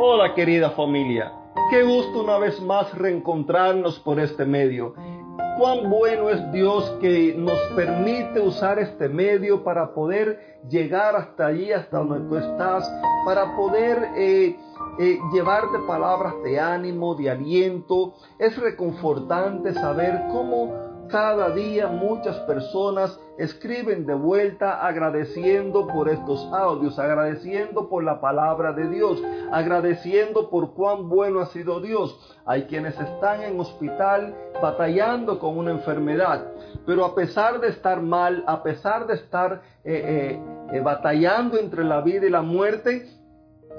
Hola querida familia, qué gusto una vez más reencontrarnos por este medio. Cuán bueno es Dios que nos permite usar este medio para poder llegar hasta allí, hasta donde tú estás, para poder eh, eh, llevarte palabras de ánimo, de aliento. Es reconfortante saber cómo cada día muchas personas escriben de vuelta agradeciendo por estos audios, agradeciendo por la palabra de Dios, agradeciendo por cuán bueno ha sido Dios. Hay quienes están en hospital batallando con una enfermedad, pero a pesar de estar mal, a pesar de estar eh, eh, eh, batallando entre la vida y la muerte,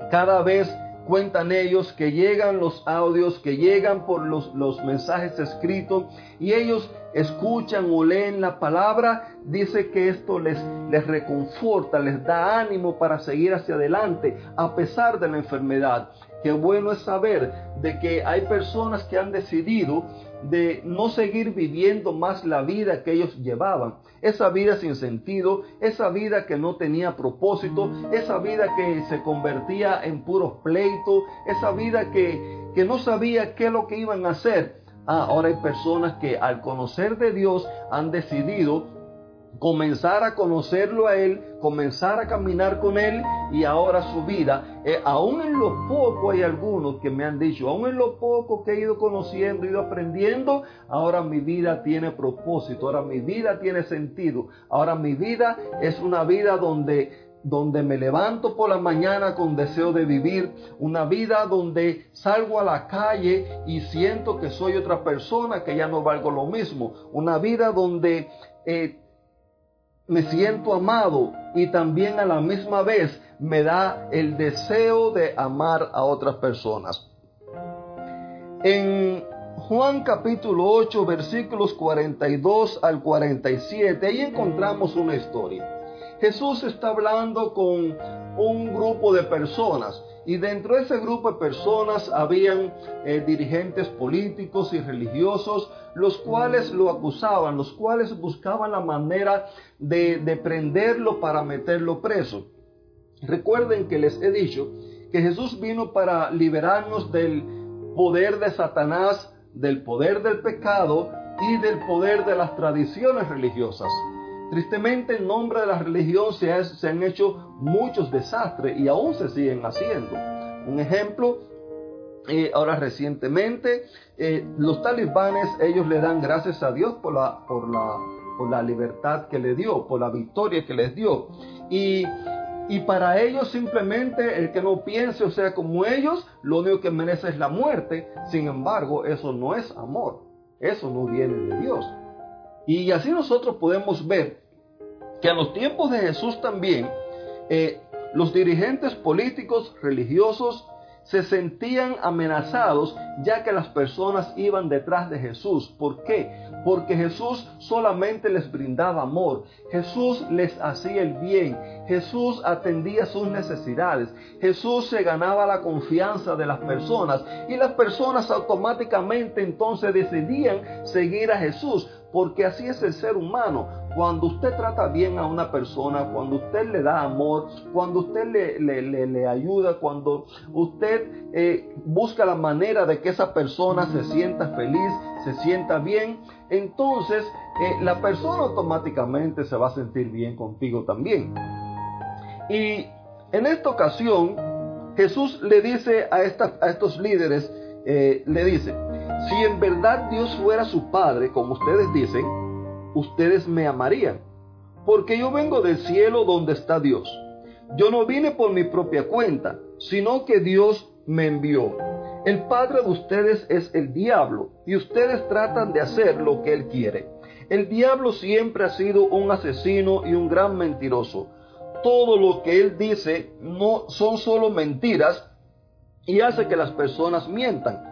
cada vez cuentan ellos que llegan los audios, que llegan por los, los mensajes escritos y ellos escuchan o leen la palabra, dice que esto les, les reconforta, les da ánimo para seguir hacia adelante a pesar de la enfermedad. Qué bueno es saber de que hay personas que han decidido de no seguir viviendo más la vida que ellos llevaban. Esa vida sin sentido, esa vida que no tenía propósito, esa vida que se convertía en puros pleitos, esa vida que, que no sabía qué es lo que iban a hacer. Ah, ahora hay personas que al conocer de Dios han decidido comenzar a conocerlo a Él, comenzar a caminar con Él y ahora su vida, eh, aún en lo poco hay algunos que me han dicho, aún en lo poco que he ido conociendo, he ido aprendiendo, ahora mi vida tiene propósito, ahora mi vida tiene sentido, ahora mi vida es una vida donde donde me levanto por la mañana con deseo de vivir, una vida donde salgo a la calle y siento que soy otra persona, que ya no valgo lo mismo, una vida donde eh, me siento amado y también a la misma vez me da el deseo de amar a otras personas. En Juan capítulo 8 versículos 42 al 47, ahí encontramos una historia. Jesús está hablando con un grupo de personas y dentro de ese grupo de personas habían eh, dirigentes políticos y religiosos, los cuales lo acusaban, los cuales buscaban la manera de, de prenderlo para meterlo preso. Recuerden que les he dicho que Jesús vino para liberarnos del poder de Satanás, del poder del pecado y del poder de las tradiciones religiosas. Tristemente en nombre de la religión se, han hecho muchos desastres y aún se siguen haciendo. Un ejemplo, eh, ahora recientemente, eh, los talibanes, ellos le dan gracias a Dios por la, libertad que le dio, por la victoria que les dio. Y, y para ellos simplemente el que no piense o sea como ellos, lo único que merece es la muerte. Sin embargo, eso no es amor. Eso no viene de Dios. Y así nosotros podemos ver que a los tiempos de Jesús también eh, los dirigentes políticos, religiosos, se sentían amenazados ya que las personas iban detrás de Jesús. ¿Por qué? Porque Jesús solamente les brindaba amor. Jesús les hacía el bien. Jesús atendía sus necesidades. Jesús se ganaba la confianza de las personas y las personas automáticamente entonces decidían seguir a Jesús porque así es el ser humano. Cuando usted trata bien a una persona, cuando usted le da amor, cuando usted le, ayuda, cuando usted eh, busca la manera de que esa persona se sienta feliz, se sienta bien, entonces eh, la persona automáticamente se va a sentir bien contigo también. Y en esta ocasión, Jesús le dice a, a estos líderes, eh, le dice, si en verdad Dios fuera su Padre, como ustedes dicen, ustedes me amarían, porque yo vengo del cielo donde está Dios. Yo no vine por mi propia cuenta, sino que Dios me envió. El padre de ustedes es el diablo y ustedes tratan de hacer lo que él quiere. El diablo siempre ha sido un asesino y un gran mentiroso. Todo lo que él dice no son solo mentiras y hace que las personas mientan.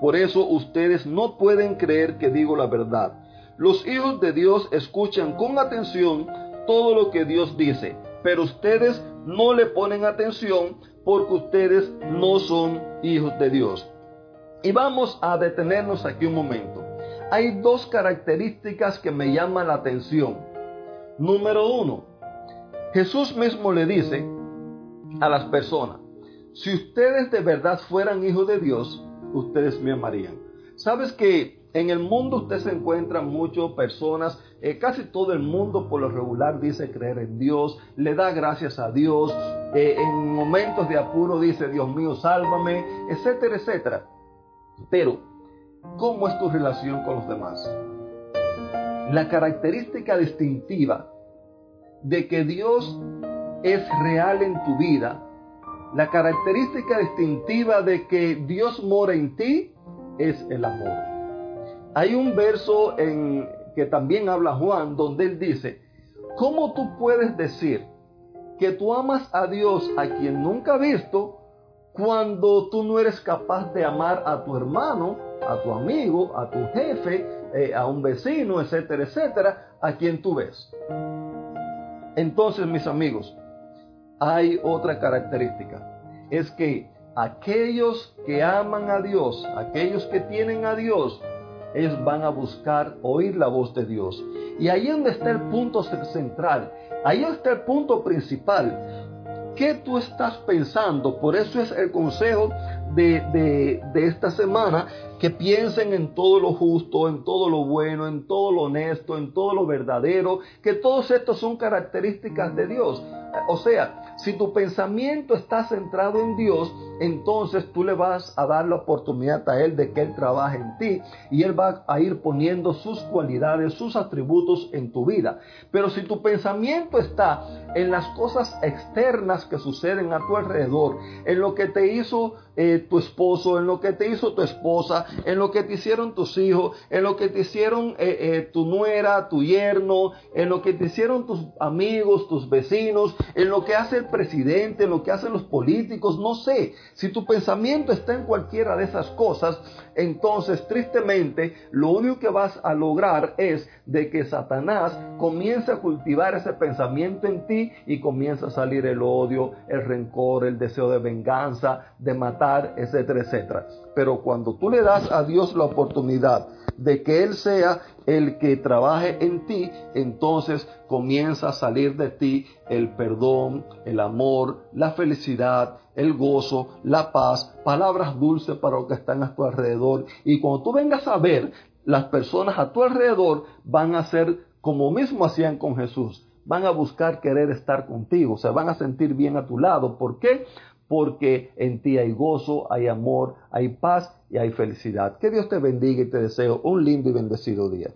Por eso ustedes no pueden creer que digo la verdad. Los hijos de Dios escuchan con atención todo lo que Dios dice, pero ustedes no le ponen atención porque ustedes no son hijos de Dios. Y vamos a detenernos aquí un momento. Hay dos características que me llaman la atención. Número uno, Jesús mismo le dice a las personas, si ustedes de verdad fueran hijos de Dios, ustedes me amarían. ¿Sabes que en el mundo usted se encuentra muchas personas, eh, casi todo el mundo por lo regular dice creer en Dios, le da gracias a Dios, eh, en momentos de apuro dice Dios mío sálvame, etcétera, etcétera. Pero, ¿cómo es tu relación con los demás? La característica distintiva de que Dios es real en tu vida, la característica distintiva de que Dios mora en ti es el amor. Hay un verso en que también habla Juan donde él dice, ¿cómo tú puedes decir que tú amas a Dios a quien nunca has visto cuando tú no eres capaz de amar a tu hermano, a tu amigo, a tu jefe, eh, a un vecino, etcétera, etcétera, a quien tú ves? Entonces, mis amigos, hay otra característica. Es que aquellos que aman a Dios, aquellos que tienen a Dios, ellos van a buscar oír la voz de Dios. Y ahí es donde está el punto central, ahí está el punto principal. ¿Qué tú estás pensando? Por eso es el consejo de, de, esta semana, que piensen en todo lo justo, en todo lo bueno, en todo lo honesto, en todo lo verdadero, que todos estos son características de Dios. O sea, si tu pensamiento está centrado en Dios, entonces tú le vas a dar la oportunidad a Él de que Él trabaje en ti y Él va a ir poniendo sus cualidades, sus atributos en tu vida. Pero si tu pensamiento está en las cosas externas que suceden a tu alrededor, en lo que te hizo eh, tu esposo, en lo que te hizo tu esposa, en lo que te hicieron tus hijos, en lo que te hicieron eh, eh, tu nuera, tu yerno, en lo que te hicieron tus amigos, tus vecinos, en lo que hace el presidente, en lo que hacen los políticos, no sé. Si tu pensamiento está en cualquiera de esas cosas, entonces tristemente lo único que vas a lograr es de que Satanás comience a cultivar ese pensamiento en ti y comienza a salir el odio, el rencor, el deseo de venganza, de matar, etcétera, etcétera. Pero cuando tú le das a Dios la oportunidad de que Él sea el que trabaje en ti, entonces comienza a salir de ti el perdón, el amor, la felicidad, el gozo, la paz, palabras dulces para los que están a tu alrededor. Y cuando tú vengas a ver, las personas a tu alrededor van a ser como mismo hacían con Jesús. Van a buscar querer estar contigo, se van a sentir bien a tu lado. ¿Por qué? Porque en ti hay gozo, hay amor, hay paz y hay felicidad. Que Dios te bendiga y te deseo un lindo y bendecido día.